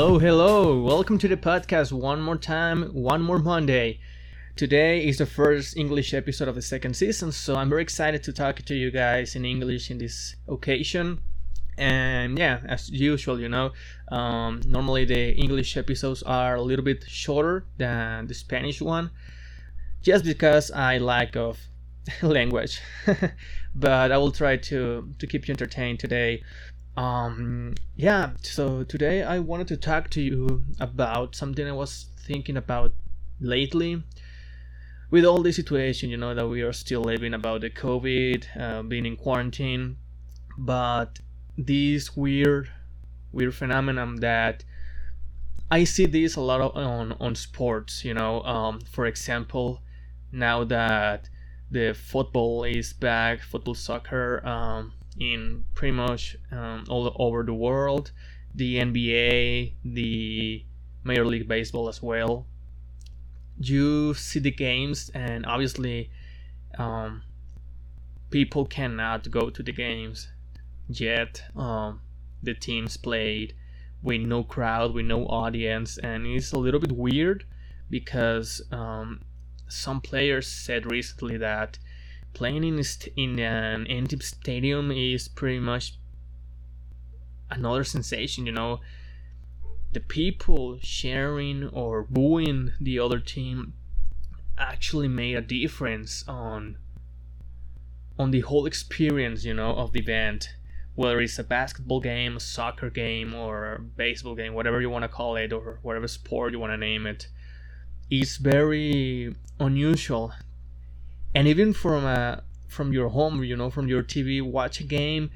Hello, hello. Welcome to the podcast one more time, one more Monday. Today is the first English episode of the second season, so I'm very excited to talk to you guys in English in this occasion. And yeah, as usual, you know, um, normally the English episodes are a little bit shorter than the Spanish one, just because I lack of language. but I will try to to keep you entertained today. Um, yeah, so today I wanted to talk to you about something I was thinking about lately with all the situation, you know, that we are still living about the COVID, uh, being in quarantine, but this weird, weird phenomenon that I see this a lot of, on on sports. You know, um, for example, now that the football is back, football, soccer, um, in pretty much um, all over the world, the NBA, the Major League Baseball as well. You see the games, and obviously, um, people cannot go to the games yet. Um, the teams played with no crowd, with no audience, and it's a little bit weird because um, some players said recently that playing in in an empty stadium is pretty much another sensation. You know, the people sharing or booing the other team actually made a difference on on the whole experience. You know, of the event. Whether it's a basketball game, a soccer game, or a baseball game, whatever you want to call it, or whatever sport you want to name it, it's very unusual and even from a from your home you know from your tv watch a game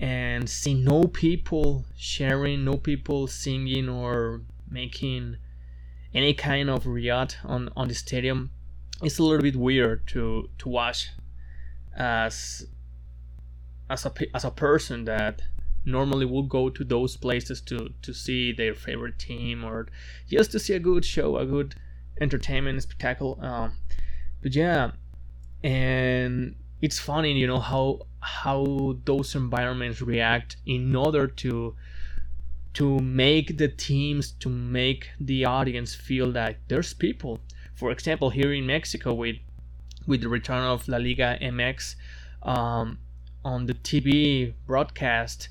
and see no people sharing no people singing or making any kind of riot on on the stadium it's a little bit weird to to watch as as a as a person that normally would go to those places to to see their favorite team or just to see a good show a good entertainment spectacle um, but yeah and it's funny you know how how those environments react in order to to make the teams to make the audience feel that there's people. For example here in mexico with with the return of la liga mx um, on the tv broadcast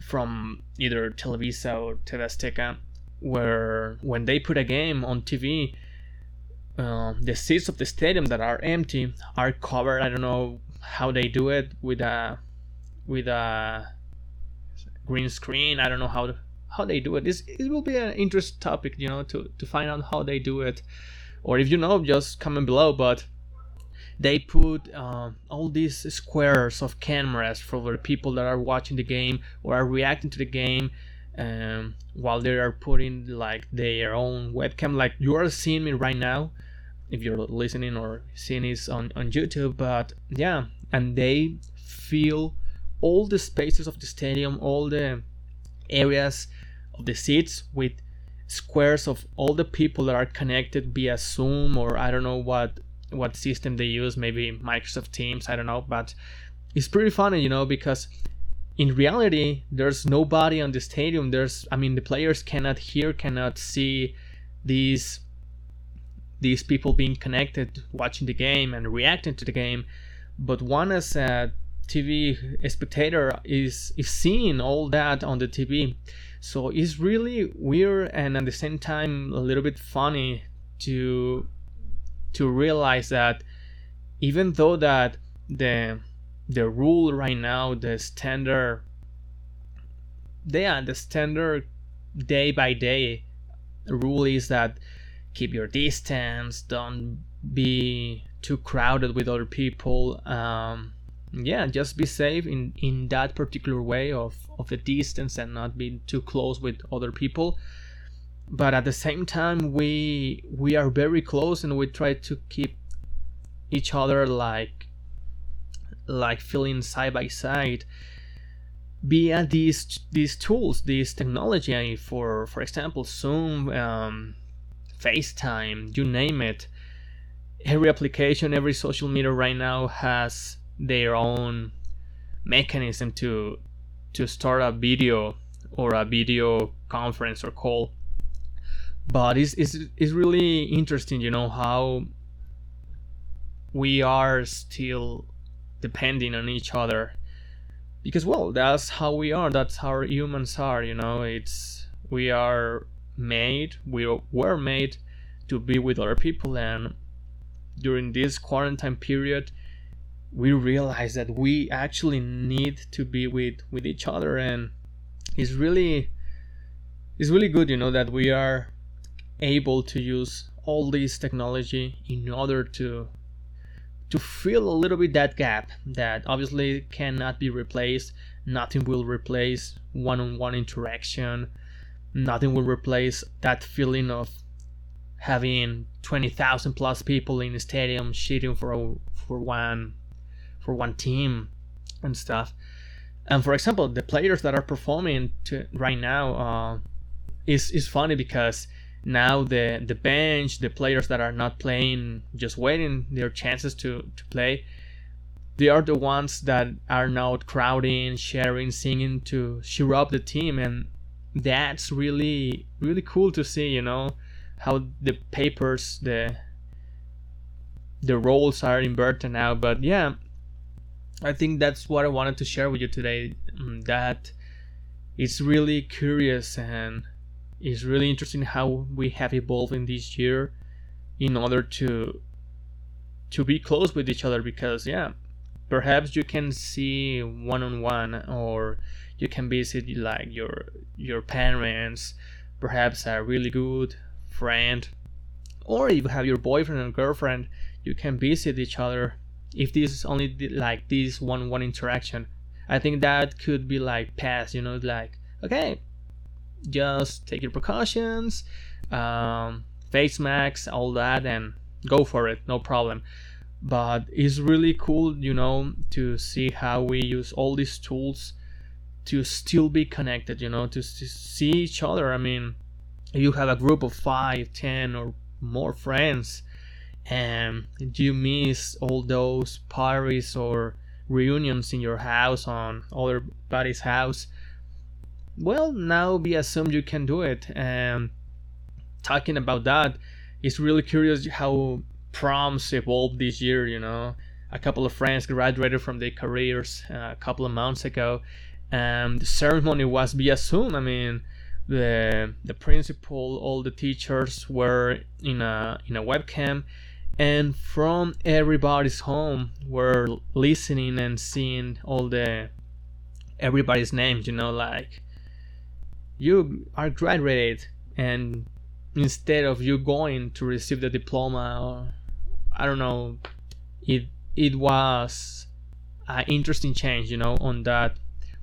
from either televisa or tv azteca where when they put a game on tv uh, the seats of the stadium that are empty are covered. I don't know how they do it with a with a green screen. I don't know how how they do it. This it will be an interesting topic, you know, to to find out how they do it, or if you know, just comment below. But they put uh, all these squares of cameras for the people that are watching the game or are reacting to the game um, while they are putting like their own webcam like you are seeing me right now if you're listening or seeing this on, on YouTube. But yeah, and they fill all the spaces of the stadium, all the areas of the seats with squares of all the people that are connected via Zoom or I don't know what what system they use, maybe Microsoft Teams, I don't know, but it's pretty funny, you know, because in reality there's nobody on the stadium. There's I mean the players cannot hear, cannot see these these people being connected, watching the game and reacting to the game, but one as a TV spectator is is seeing all that on the TV. So it's really weird and at the same time a little bit funny to to realize that even though that the the rule right now, the standard yeah, the standard day by day rule is that keep your distance don't be too crowded with other people um, yeah just be safe in in that particular way of of the distance and not being too close with other people. But at the same time we we are very close and we try to keep each other like like feeling side by side. Via these these tools this technology for for example zoom um, FaceTime, you name it. Every application, every social media right now has their own mechanism to to start a video or a video conference or call. But it's, it's, it's really interesting you know how we are still depending on each other. Because well that's how we are. That's how humans are you know. It's we are made we were made to be with other people and during this quarantine period we realize that we actually need to be with with each other and it's really it's really good you know that we are able to use all this technology in order to to fill a little bit that gap that obviously cannot be replaced. Nothing will replace one-on-one interaction nothing will replace that feeling of having 20,000 plus people in the stadium cheering for for one for one team and stuff. And for example, the players that are performing to, right now uh, is is funny because now the the bench, the players that are not playing, just waiting their chances to to play, they are the ones that are now crowding, sharing, singing to cheer up the team, and that's really really cool to see. You know how the papers the the roles are inverted now, but yeah, I think that's what I wanted to share with you today. Mm, that it's really curious and it's really interesting how we have evolved in this year in order to to be close with each other because yeah perhaps you can see one on one or you can visit like your your parents perhaps a really good friend or if you have your boyfriend and girlfriend you can visit each other. If this is only like this one one interaction i think that could be like past you know like okay just take your precautions um, face masks all that and go for it no problem but it's really cool you know to see how we use all these tools to still be connected you know to, to see each other. I mean you have a group of five ten or more friends and you miss all those parties or reunions in your house on other buddy's house? Well now we assume you can do it and talking about that it's really curious how proms evolved this year you know. A couple of friends graduated from their careers uh, a couple of months ago and the ceremony was via zoom. I mean the the principal all the teachers were in a in a webcam and from everybody's home we're listening and seeing all the everybody's names you know like you are graduated and instead of you going to receive the diploma or i don't know it it was an interesting change you know on that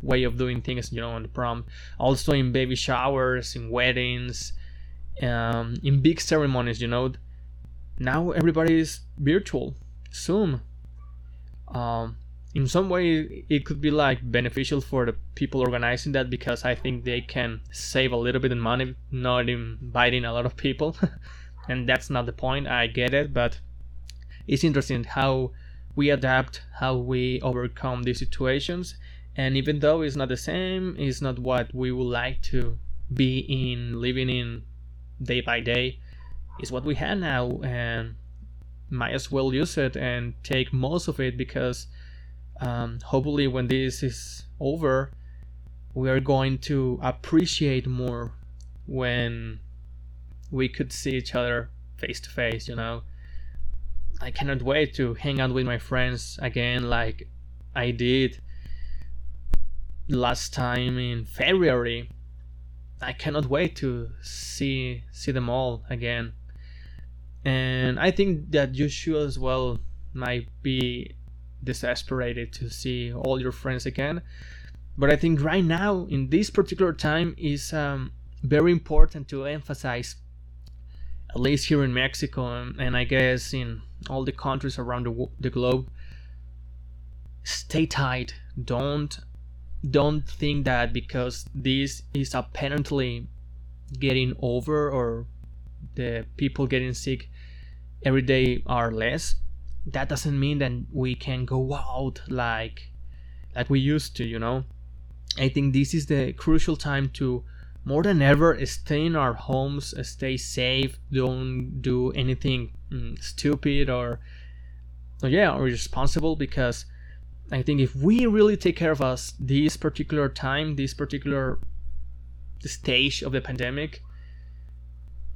way of doing things you know on the prom. Also in baby showers in weddings um, in big ceremonies you know. Now everybody is virtual zoom. Um, in some way it could be like beneficial for the people organizing that because i think they can save a little bit of money not inviting a lot of people. And that's not the point i get it but it's interesting how we adapt how we overcome these situations. And even though it's not the same it's not what we would like to be in living in day by day. Is what we have now and might as well use it and take most of it because um, hopefully when this is over we are going to appreciate more when we could see each other face to face you know i cannot wait to hang out with my friends again like i did last time in february i cannot wait to see see them all again and I think that you should as well might be desesperated to see all your friends again. But I think right now, in this particular time, is um, very important to emphasize, at least here in Mexico, and, I guess in all the countries around the, the globe, stay tight. Don't don't think that because this is apparently getting over or the people getting sick every day are less that doesn't mean that we can go out like like we used to you know I think this is the crucial time to more than ever stay in our homes, stay safe, don't do anything mm, stupid or, yeah, or irresponsible because I think if we really take care of us this particular time, this particular stage of the pandemic,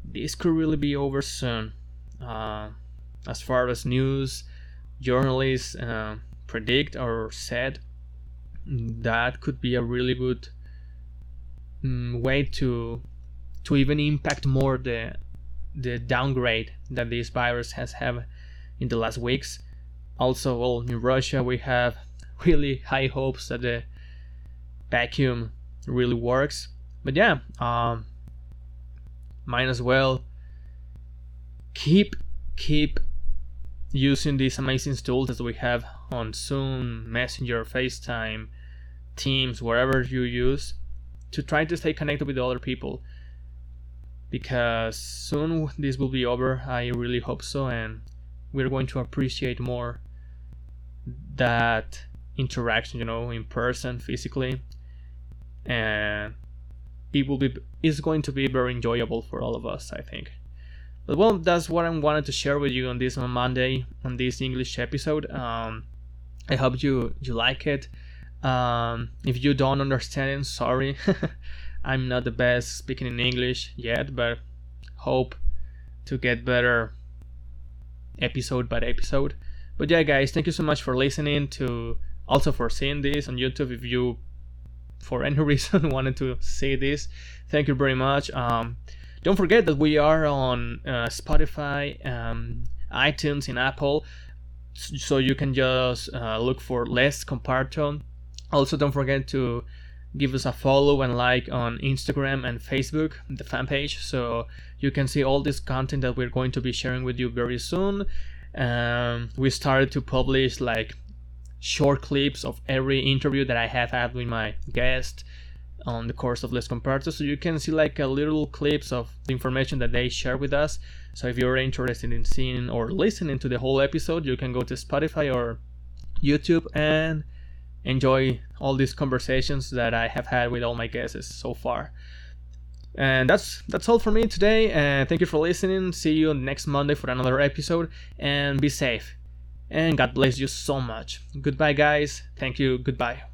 this could really be over soon. Uh, as far as news journalists uh, predict or said, that could be a really good um, way to to even impact more the the downgrade that this virus has had in the last weeks. Also, well, in Russia we have really high hopes that the vacuum really works. But yeah, um, might as well keep keep using these amazing tools that we have on Zoom, Messenger, FaceTime, Teams, wherever you use, to try to stay connected with other people. Because soon this will be over, I really hope so, and we're going to appreciate more that interaction, you know, in person, physically, and it will be is going to be very enjoyable for all of us, I think. But well, that's what I wanted to share with you on this on Monday on this English episode. Um, I hope you you like it. Um, if you don't understand sorry. I'm not the best speaking in English yet, but hope to get better episode by episode. But yeah, guys, thank you so much for listening to also for seeing this on YouTube. If you, for any reason, wanted to see this, thank you very much. Um, don't forget that we are on uh, Spotify, um, iTunes, and Apple, so you can just uh, look for Les Comparto also, don't forget to give us a follow and like on Instagram and Facebook, the fan page, so you can see all this content that we're going to be sharing with you very soon. Um, we started to publish like short clips of every interview that I have had with my guest on the course of Les Comparto, so you can see like a little clips of the information that they share with us. So if you're interested in seeing or listening to the whole episode, you can go to Spotify or YouTube and enjoy all these conversations that I have had with all my guests so far. And that's that's all for me today. And thank you for listening. See you next Monday for another episode. And be safe. And God bless you so much. Goodbye, guys. Thank you. Goodbye.